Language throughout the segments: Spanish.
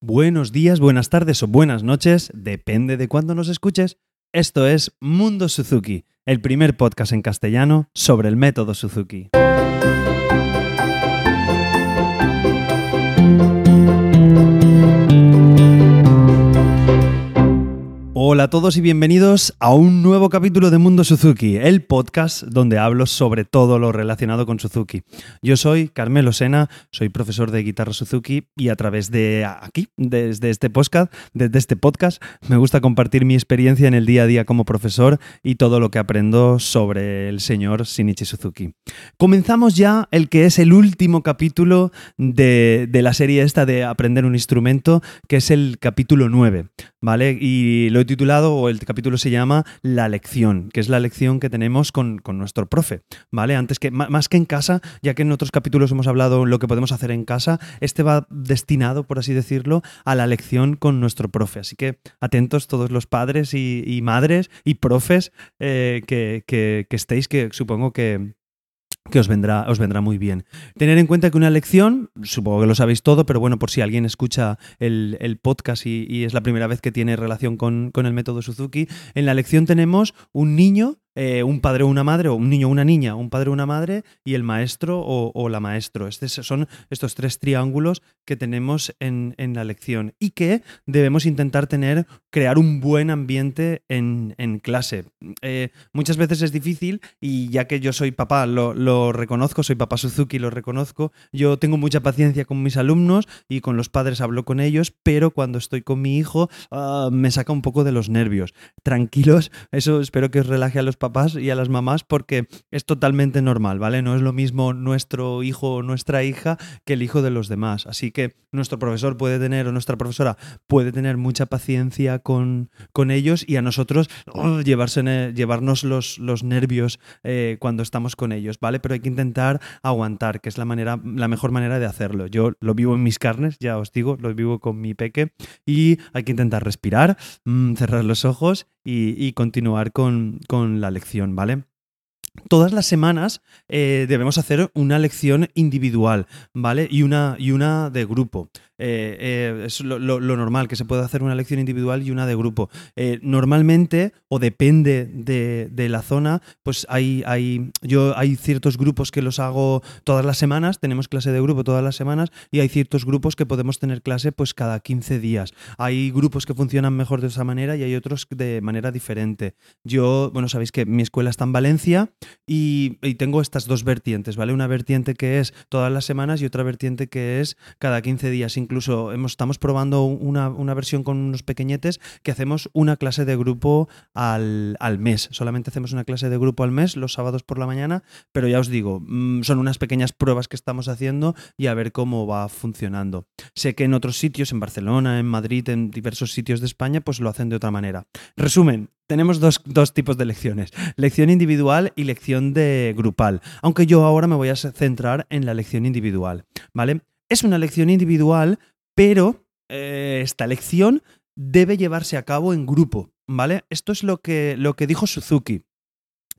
Buenos días, buenas tardes o buenas noches, depende de cuándo nos escuches. Esto es Mundo Suzuki, el primer podcast en castellano sobre el método Suzuki. Hola a todos y bienvenidos a un nuevo capítulo de Mundo Suzuki, el podcast donde hablo sobre todo lo relacionado con Suzuki. Yo soy Carmelo Sena, soy profesor de guitarra Suzuki y a través de aquí, desde este podcast, desde este podcast, me gusta compartir mi experiencia en el día a día como profesor y todo lo que aprendo sobre el señor Shinichi Suzuki. Comenzamos ya el que es el último capítulo de, de la serie esta de aprender un instrumento, que es el capítulo 9, ¿vale? Y lo he titulado, o el capítulo se llama La lección, que es la lección que tenemos con, nuestro profe, ¿vale? Antes que, más que en casa, ya que en otros capítulos hemos hablado lo que podemos hacer en casa, este va destinado, por así decirlo, a la lección con nuestro profe. Así que atentos todos los padres y, madres y profes eh, que, que estéis, que supongo que, que os vendrá, os vendrá muy bien. Tener en cuenta que una lección, supongo que lo sabéis todo, pero bueno, por si alguien escucha el, podcast y, es la primera vez que tiene relación con, con el método Suzuki, en la lección tenemos un niño eh, un padre o una madre, o un niño o una niña, un padre o una madre, y el maestro o, la maestro. Estos son estos tres triángulos que tenemos en, la lección y que debemos intentar tener, crear un buen ambiente en, clase. Eh, muchas veces es difícil y ya que yo soy papá, lo, reconozco, soy papá Suzuki, lo reconozco, yo tengo mucha paciencia con mis alumnos y con los padres hablo con ellos, pero cuando estoy con mi hijo ah, me saca un poco de los nervios. Tranquilos, eso espero que os relaje a los papás y a las mamás porque es totalmente normal, ¿vale? No es lo mismo nuestro hijo o nuestra hija que el hijo de los demás. Así que nuestro profesor puede tener o nuestra profesora puede tener mucha paciencia con, con ellos y a nosotros oh, llevarse, llevarnos los, los nervios eh, cuando estamos con ellos, ¿vale? Pero hay que intentar aguantar, que es la, manera, la mejor manera de hacerlo. Yo lo vivo en mis carnes, ya os digo, lo vivo con mi peque y hay que intentar respirar, mm, cerrar los ojos y, continuar con, con la lección, ¿vale? Todas las semanas eh, debemos hacer una lección individual, ¿vale? Y una, y una de grupo. Eh, eh, es lo, normal, que se puede hacer una lección individual y una de grupo. normalmente, o depende de, la zona, pues hay, hay, yo, hay ciertos grupos que los hago todas las semanas, tenemos clase de grupo todas las semanas, y hay ciertos grupos que podemos tener clase pues cada 15 días. Hay grupos que funcionan mejor de esa manera y hay otros de manera diferente. Yo, bueno, sabéis que mi escuela está en Valencia y, tengo estas dos vertientes, ¿vale? Una vertiente que es todas las semanas y otra vertiente que es cada 15 días. Incluso hemos, estamos probando una, versión con unos pequeñetes que hacemos una clase de grupo al, mes. Solamente hacemos una clase de grupo al mes, los sábados por la mañana, pero ya os digo, mm, son unas pequeñas pruebas que estamos haciendo y a ver cómo va funcionando. Sé que en otros sitios, en Barcelona, en Madrid, en diversos sitios de España, pues lo hacen de otra manera. Resumen, tenemos dos, tipos de lecciones, lección individual y lección de grupal, aunque yo ahora me voy a centrar en la lección individual, ¿vale? Es una lección individual, pero eh, esta lección debe llevarse a cabo en grupo, ¿vale? Esto es lo que, lo que dijo Suzuki.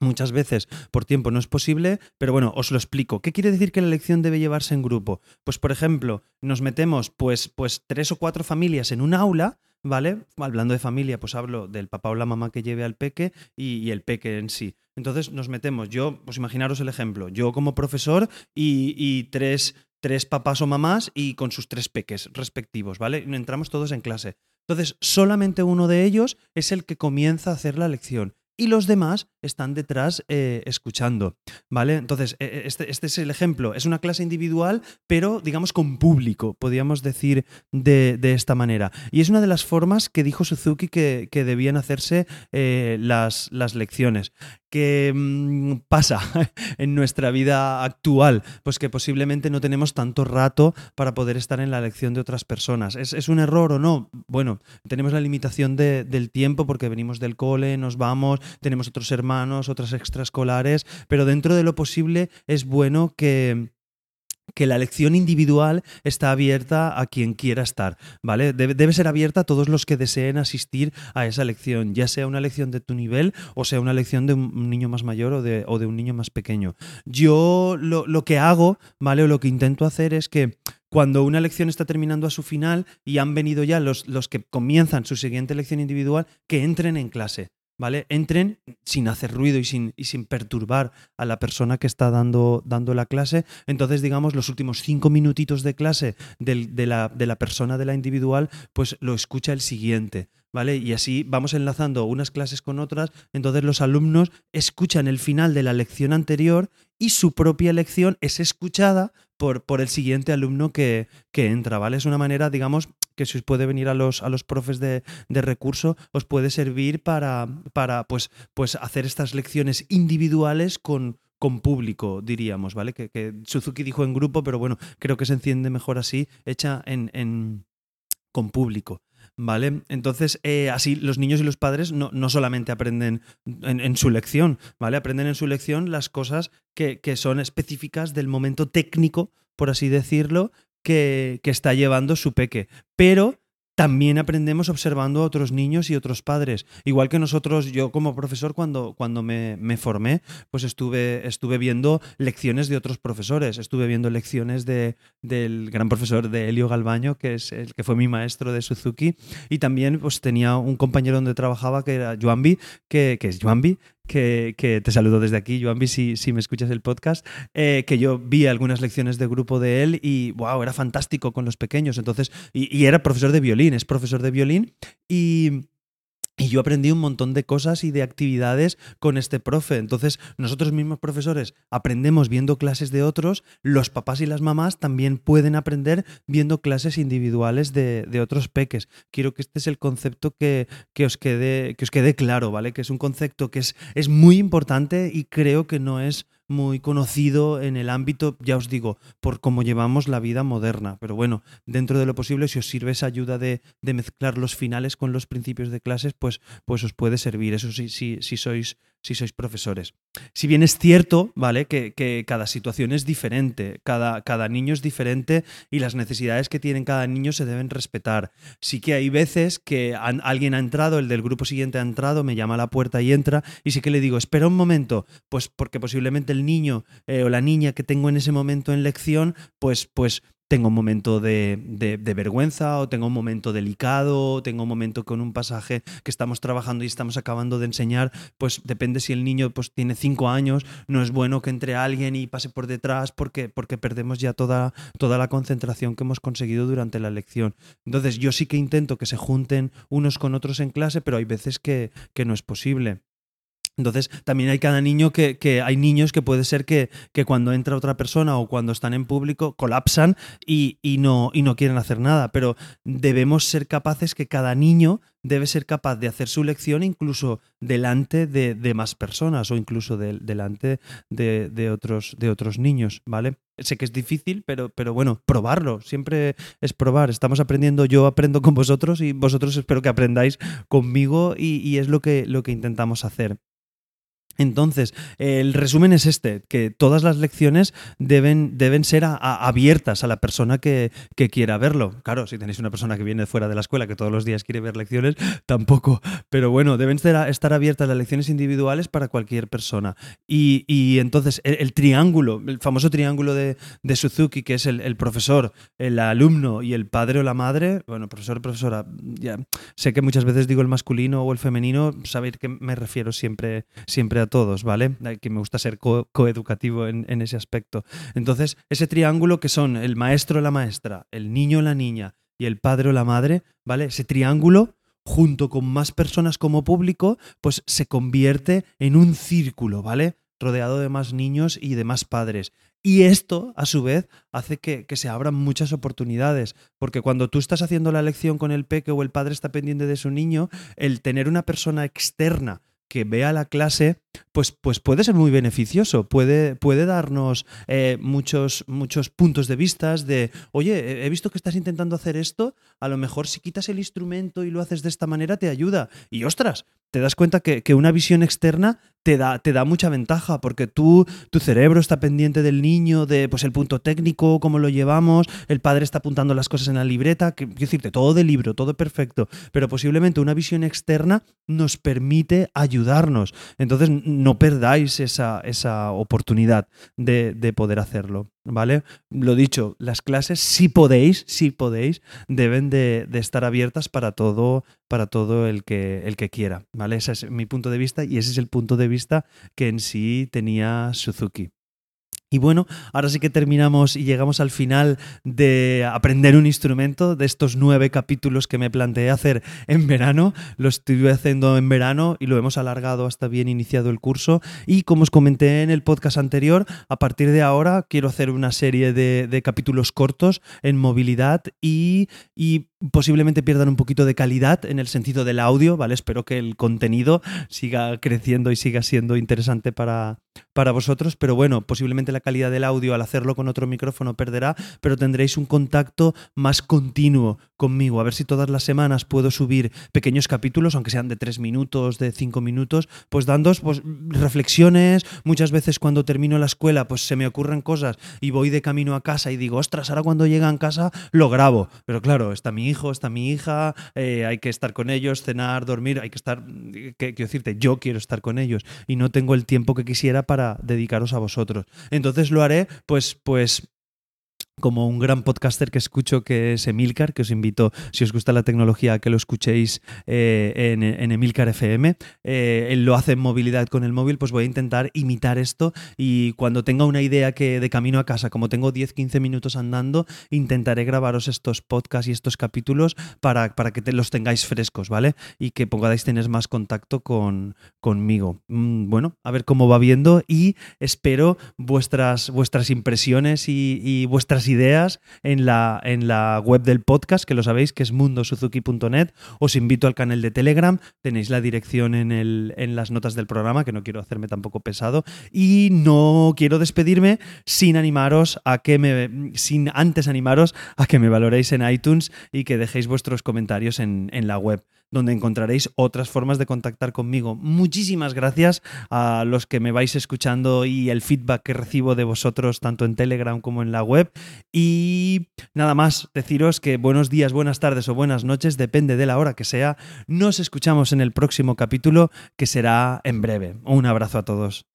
Muchas veces por tiempo no es posible, pero bueno, os lo explico. ¿Qué quiere decir que la lección debe llevarse en grupo? Pues por ejemplo, nos metemos pues, pues tres o cuatro familias en un aula, ¿vale? Hablando de familia, pues hablo del papá o la mamá que lleve al peque y, el peque en sí. Entonces nos metemos, yo, pues imaginaros el ejemplo, yo como profesor y, tres, tres papás o mamás y con sus tres peques respectivos, ¿vale? Entramos todos en clase. Entonces, solamente uno de ellos es el que comienza a hacer la lección y los demás están detrás eh, escuchando, ¿vale? Entonces, e, e, este, este, es el ejemplo. Es una clase individual, pero digamos con público, podríamos decir de, esta manera. Y es una de las formas que dijo Suzuki que, debían hacerse eh, las, las lecciones. ¿Qué mm, pasa en nuestra vida actual? Pues que posiblemente no tenemos tanto rato para poder estar en la lección de otras personas. ¿Es, un error o no? Bueno, tenemos la limitación del tiempo porque venimos del cole, nos vamos, tenemos otros hermanos, otras extraescolares, pero dentro de lo posible es bueno que que la lección individual está abierta a quien quiera estar, ¿vale? Debe, ser abierta a todos los que deseen asistir a esa lección, ya sea una lección de tu nivel o sea una lección de un niño más mayor o de, un niño más pequeño. Yo lo, que hago, ¿vale? O lo que intento hacer es que cuando una lección está terminando a su final y han venido ya los, los que comienzan su siguiente lección individual, que entren en clase. ¿Vale? Entren sin hacer ruido y sin, y sin perturbar a la persona que está dando, dando, la clase. Entonces, digamos, los últimos cinco minutitos de clase de, la, de, la, persona de la individual, pues lo escucha el siguiente. ¿Vale? Y así vamos enlazando unas clases con otras, entonces los alumnos escuchan el final de la lección anterior y su propia lección es escuchada por, por el siguiente alumno que, que entra, ¿vale? Es una manera, digamos, que si os puede venir a los, a los profes de, recurso, os puede servir para, para pues, pues hacer estas lecciones individuales con, con público, diríamos, ¿vale? Que, Suzuki dijo en grupo, pero bueno, creo que se enciende mejor así, hecha en, en con público. ¿Vale? Entonces, eh, así los niños y los padres no, no solamente aprenden en, su lección, ¿vale? Aprenden en su lección las cosas que, que, son específicas del momento técnico, por así decirlo, que, está llevando su peque. Pero también aprendemos observando a otros niños y otros padres. Igual que nosotros, yo como profesor, cuando, cuando me, formé, pues estuve, estuve viendo lecciones de otros profesores. Estuve viendo lecciones de, del gran profesor de Helio Galbaño, que es el que fue mi maestro de Suzuki. Y también pues, tenía un compañero donde trabajaba que era Joanbi, que, que es Joanbi, que, te saludo desde aquí, Joanbi, si, si me escuchas el podcast, eh, que yo vi algunas lecciones de grupo de él y, wow, era fantástico con los pequeños. Entonces, y, y era profesor de violín, es profesor de violín y y yo aprendí un montón de cosas y de actividades con este profe. Entonces, nosotros mismos profesores aprendemos viendo clases de otros, los papás y las mamás también pueden aprender viendo clases individuales de, otros peques. Quiero que este es el concepto que, que, os, quede, que os quede claro, ¿vale? Que es un concepto que es, es muy importante y creo que no es muy conocido en el ámbito, ya os digo, por cómo llevamos la vida moderna. Pero bueno, dentro de lo posible, si os sirve esa ayuda de, mezclar los finales con los principios de clases, pues, pues os puede servir. Eso sí, sí, si sois si sois profesores. Si bien es cierto, ¿vale? Que, cada situación es diferente, cada, cada, niño es diferente y las necesidades que tiene cada niño se deben respetar. Sí que hay veces que alguien ha entrado, el del grupo siguiente ha entrado, me llama a la puerta y entra, y sí que le digo, espera un momento, pues porque posiblemente el niño eh, o la niña que tengo en ese momento en lección, pues, pues tengo un momento de, vergüenza o tengo un momento delicado, tengo un momento con un pasaje que estamos trabajando y estamos acabando de enseñar, pues depende si el niño pues, tiene cinco años, no es bueno que entre alguien y pase por detrás porque, porque perdemos ya toda, toda la concentración que hemos conseguido durante la lección. Entonces yo sí que intento que se junten unos con otros en clase, pero hay veces que, que no es posible. Entonces, también hay cada niño que, hay niños que puede ser que, que, cuando entra otra persona o cuando están en público colapsan y, no, y no quieren hacer nada. Pero debemos ser capaces que cada niño debe ser capaz de hacer su lección incluso delante de, más personas o incluso delante de, otros, de otros niños, ¿vale? Sé que es difícil, pero, pero bueno, probarlo, siempre es probar. Estamos aprendiendo, yo aprendo con vosotros y vosotros espero que aprendáis conmigo y, y es lo que, lo que intentamos hacer. Entonces, el resumen es este, que todas las lecciones deben, deben ser abiertas a la persona que, quiera verlo. Claro, si tenéis una persona que viene fuera de la escuela, que todos los días quiere ver lecciones, tampoco. Pero bueno, deben estar abiertas las lecciones individuales para cualquier persona. Y, entonces, el, triángulo, el famoso triángulo de, Suzuki, que es el, profesor, el alumno y el padre o la madre, bueno, profesor, profesora, ya sé que muchas veces digo el masculino o el femenino, sabéis que me refiero siempre, siempre a todos, ¿vale? Que me gusta ser coeducativo en, ese aspecto. Entonces, ese triángulo que son el maestro o la maestra, el niño o la niña y el padre o la madre, ¿vale? Ese triángulo junto con más personas como público, pues se convierte en un círculo, ¿vale? Rodeado de más niños y de más padres. Y esto, a su vez, hace que, que, se abran muchas oportunidades, porque cuando tú estás haciendo la lección con el peque o el padre está pendiente de su niño, el tener una persona externa que vea la clase, pues, pues puede ser muy beneficioso, puede, puede darnos eh, muchos, muchos puntos de vista de, oye, he visto que estás intentando hacer esto, a lo mejor si quitas el instrumento y lo haces de esta manera te ayuda. Y ostras, te das cuenta que, una visión externa te da, te da, mucha ventaja, porque tú, tu cerebro está pendiente del niño, de pues el punto técnico, cómo lo llevamos, el padre está apuntando las cosas en la libreta, que, quiero decirte, todo de libro, todo perfecto, pero posiblemente una visión externa nos permite ayudarnos. Entonces, no perdáis esa, esa oportunidad de, de poder hacerlo. ¿Vale? Lo dicho, las clases, si podéis, si podéis, deben de, de, estar abiertas para todo, para todo el que, el que quiera, ¿vale? Ese es mi punto de vista y ese es el punto de vista que en sí tenía Suzuki. Y bueno, ahora sí que terminamos y llegamos al final de aprender un instrumento, de estos nueve capítulos que me planteé hacer en verano. Lo estuve haciendo en verano y lo hemos alargado hasta bien iniciado el curso. Y como os comenté en el podcast anterior, a partir de ahora quiero hacer una serie de, de capítulos cortos en movilidad y, y posiblemente pierdan un poquito de calidad en el sentido del audio, ¿vale? Espero que el contenido siga creciendo y siga siendo interesante para, para vosotros, pero bueno, posiblemente la calidad del audio al hacerlo con otro micrófono perderá, pero tendréis un contacto más continuo conmigo, a ver si todas las semanas puedo subir pequeños capítulos, aunque sean de tres minutos, de cinco minutos, pues dando pues, reflexiones, muchas veces cuando termino la escuela pues se me ocurren cosas y voy de camino a casa y digo, ostras, ahora cuando llega a casa lo grabo, pero claro, está mi hijo, está mi hija, eh, hay que estar con ellos, cenar, dormir, hay que estar, que, quiero decirte, yo quiero estar con ellos y no tengo el tiempo que quisiera para dedicaros a vosotros. Entonces lo haré, pues, pues como un gran podcaster que escucho que es Emilcar, que os invito, si os gusta la tecnología, a que lo escuchéis eh, en, Emilcar FM. Eh, él lo hace en movilidad con el móvil, pues voy a intentar imitar esto y cuando tenga una idea que de camino a casa, como tengo 10-15 minutos andando, intentaré grabaros estos podcasts y estos capítulos para, para que los tengáis frescos, ¿vale? Y que pongáis tener más contacto con, conmigo. Mm, bueno, a ver cómo va viendo y espero vuestras, vuestras impresiones y, y vuestras ideas en la, en la web del podcast, que lo sabéis, que es mundosuzuki.net. Os invito al canal de Telegram, tenéis la dirección en, el, en las notas del programa, que no quiero hacerme tampoco pesado. Y no quiero despedirme sin animaros a que me, sin antes animaros a que me valoréis en iTunes y que dejéis vuestros comentarios en, en la web donde encontraréis otras formas de contactar conmigo. Muchísimas gracias a los que me vais escuchando y el feedback que recibo de vosotros tanto en Telegram como en la web. Y nada más, deciros que buenos días, buenas tardes o buenas noches, depende de la hora que sea. Nos escuchamos en el próximo capítulo que será en breve. Un abrazo a todos.